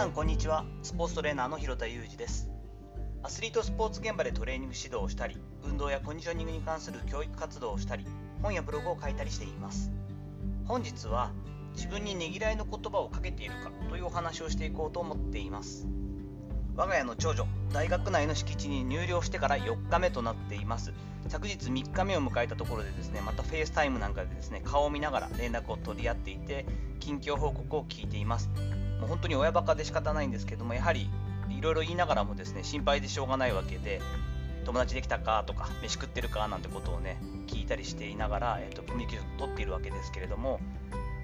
さんこんにちは。スポーツトレーナーの広田裕二です。アスリートスポーツ現場でトレーニング指導をしたり運動やコンディショニングに関する教育活動をしたり本やブログを書いたりしています。本日は自分にねぎらいの言葉をかけているかというお話をしていこうと思っています。我が家の長女大学内の敷地に入寮してから4日目となっています。昨日3日目を迎えたところでですねまた FaceTime なんかでですね顔を見ながら連絡を取り合っていて近況報告を聞いています。もう本当に親バカで仕方ないんですけどもやはりいろいろ言いながらもですね心配でしょうがないわけで友達できたかとか飯食ってるかなんてことをね聞いたりしていながら、えーと、コミュニケーションを取っているわけですけれども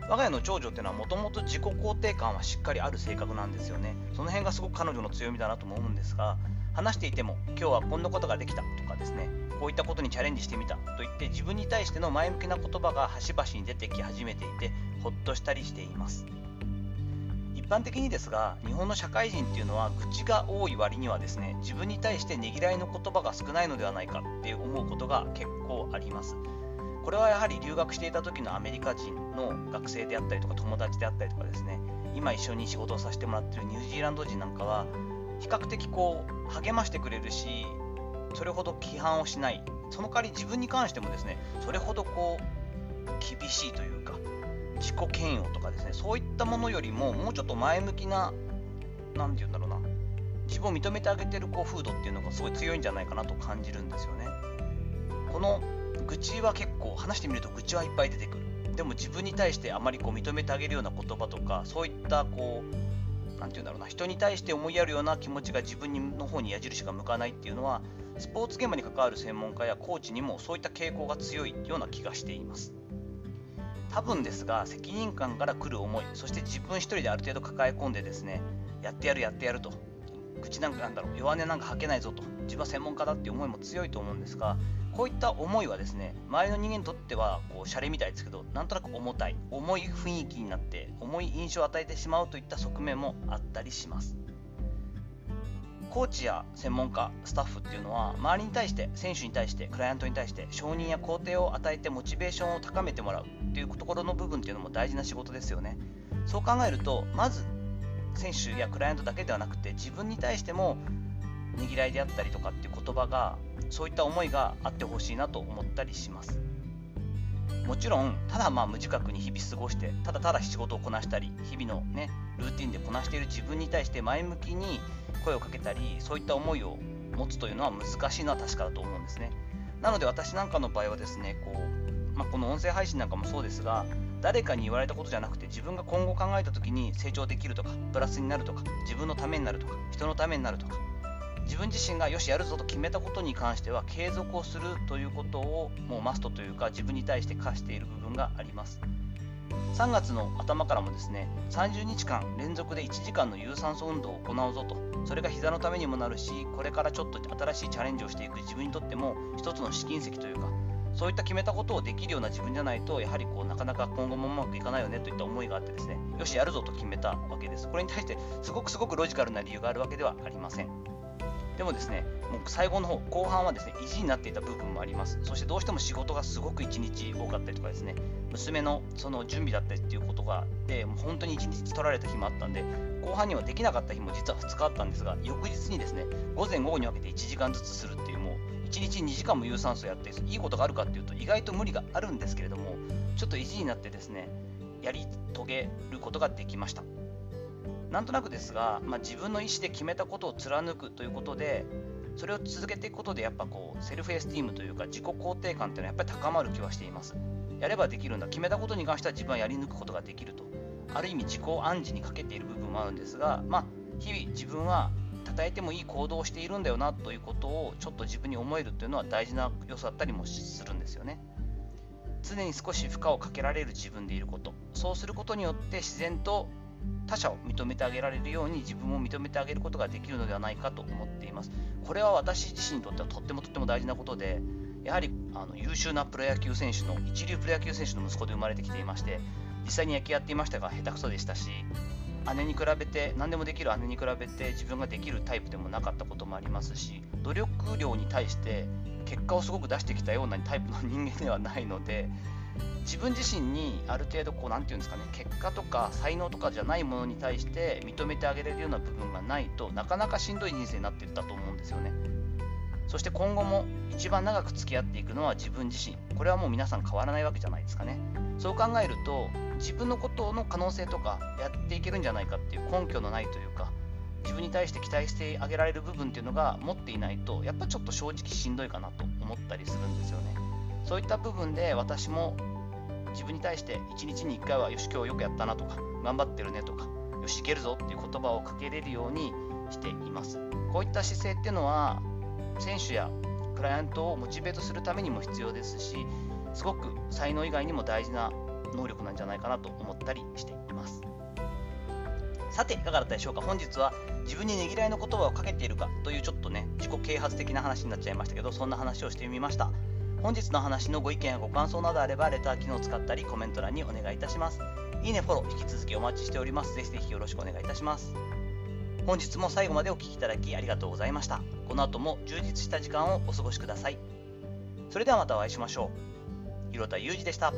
我が家の長女っていうのはもともと自己肯定感はしっかりある性格なんですよね。その辺がすごく彼女の強みだなとも思うんですが話していても今日はこんなことができたとかですねこういったことにチャレンジしてみたと言って自分に対しての前向きな言葉が端々に出てき始めていてほっとしたりしています。般的にですが日本の社会人っていうのは愚痴が多い割にはですね自分に対してねぎらいの言葉が少ないのではないかって思うことが結構あります。これはやはり留学していた時のアメリカ人の学生であったりとか友達であったりとかですね今一緒に仕事をさせてもらってるニュージーランド人なんかは比較的こう励ましてくれるしそれほど規範をしない。その代わり自分に関してもですねそれほどこう厳しいというか自己嫌悪とかですねそういったものよりももうちょっと前向きな何て言うんだろうな自分を認めてあげてるこう風土っていうのがすごい強いんじゃないかなと感じるんですよね。この愚痴は結構話してみると愚痴はいっぱい出てくる。でも自分に対してあまりこう認めてあげるような言葉とかそういったこう何て言うんだろうな人に対して思いやるような気持ちが自分の方に矢印が向かないっていうのはスポーツ現場に関わる専門家やコーチにもそういった傾向が強いような気がしています。多分ですが責任感から来る思いそして自分一人である程度抱え込んでですねやってやるやってやると。口なんかなんだろう弱音なんか吐けないぞと。自分は専門家だっていう思いも強いと思うんですがこういった思いはですね周りの人間にとってはこうシャレみたいですけどなんとなく重たい。重い雰囲気になって重い印象を与えてしまうといった側面もあったりします。コーチや専門家スタッフっていうのは周りに対して選手に対してクライアントに対して承認や肯定を与えてモチベーションを高めてもらうっていうところの部分っていうのも大事な仕事ですよね。そう考えるとまず選手やクライアントだけではなくて自分に対してもねぎらいであったりとかっていう言葉がそういった思いがあってほしいなと思ったりします。もちろんただまあ無自覚に日々過ごしてただただ仕事をこなしたり日々のねルーティンでこなしている自分に対して前向きに声をかけたりそういった思いを持つというのは難しいのは確かだと思うんですね。なので私なんかの場合はですねこう、まあ、この音声配信なんかもそうですが誰かに言われたことじゃなくて自分が今後考えた時に成長できるとかプラスになるとか自分のためになるとか人のためになるとか自分自身がよしやるぞと決めたことに関しては継続をするということをもうマストというか自分に対して課している部分があります。3月の頭からもですね30日間連続で1時間の有酸素運動を行うぞと。それが膝のためにもなるしこれからちょっと新しいチャレンジをしていく自分にとっても一つの試金石というかそういった決めたことをできるような自分じゃないとやはりこうなかなか今後もうまくいかないよねといった思いがあってですねよしやるぞと決めたわけです。これに対してすごくすごくロジカルな理由があるわけではありません。でもですね、もう最後の方、後半はですね、意地になっていた部分もあります。そしてどうしても仕事がすごく1日多かったりとかですね、娘のその準備だったりっていうことがあって、もう本当に1日取られた日もあったんで、後半にはできなかった日も実は2日あったんですが、翌日にですね、午前午後に分けて1時間ずつするっていう、もう1日2時間も有酸素やって、いいことがあるかっていうと、意外と無理があるんですけれども、ちょっと意地になってですね、やり遂げることができました。なんとなくですが、まあ、自分の意思で決めたことを貫くということで、それを続けていくことでやっぱこうセルフエスティームというか自己肯定感っていうのはやっぱり高まる気はしています。やればできるんだ。決めたことに関しては自分はやり抜くことができると。ある意味自己暗示にかけている部分もあるんですがまあ日々自分は称えてもいい行動をしているんだよなということをちょっと自分に思えるというのは大事な要素だったりもするんですよね。常に少し負荷をかけられる自分でいること。そうすることによって自然と他者を認めてあげられるように自分を認めてあげることができるのではないかと思っています。これは私自身にとってはとってもとっても大事なことで、やはりあの優秀なプロ野球選手の一流プロ野球選手の息子で生まれてきていまして、実際に野球やっていましたが下手くそでしたし、姉に比べて何でもできる姉に比べて自分ができるタイプでもなかったこともありますし努力量に対して結果をすごく出してきたようなタイプの人間ではないので自分自身にある程度こう何て言うんですかね結果とか才能とかじゃないものに対して認めてあげれるような部分がないとなかなかしんどい人生になっていったと思うんですよね。そして今後も一番長く付き合っていくのは自分自身。これはもう皆さん変わらないわけじゃないですかね。そう考えると自分のことの可能性とかやっていけるんじゃないかっていう根拠のないというか自分に対して期待してあげられる部分っていうのが持っていないとやっぱちょっと正直しんどいかなと思ったりするんですよね。そういった部分で私も自分に対して1日に1回はよし今日よくやったなとか頑張ってるねとかよしいけるぞっていう言葉をかけれるようにしています。こういった姿勢っていうのは選手やクライアントをモチベートするためにも必要ですしすごく才能以外にも大事な能力なんじゃないかなと思ったりしています。さていかがだったでしょうか。本日は自分にねぎらいの言葉をかけているかというちょっとね自己啓発的な話になっちゃいましたけどそんな話をしてみました。本日の話のご意見やご感想などあればレター機能を使ったりコメント欄にお願いいたします。いいね、フォロー引き続きお待ちしております。ぜひぜひよろしくお願いいたします。本日も最後までお聴きいただきありがとうございました。この後も充実した時間をお過ごしください。それではまたお会いしましょう。広田裕二でした。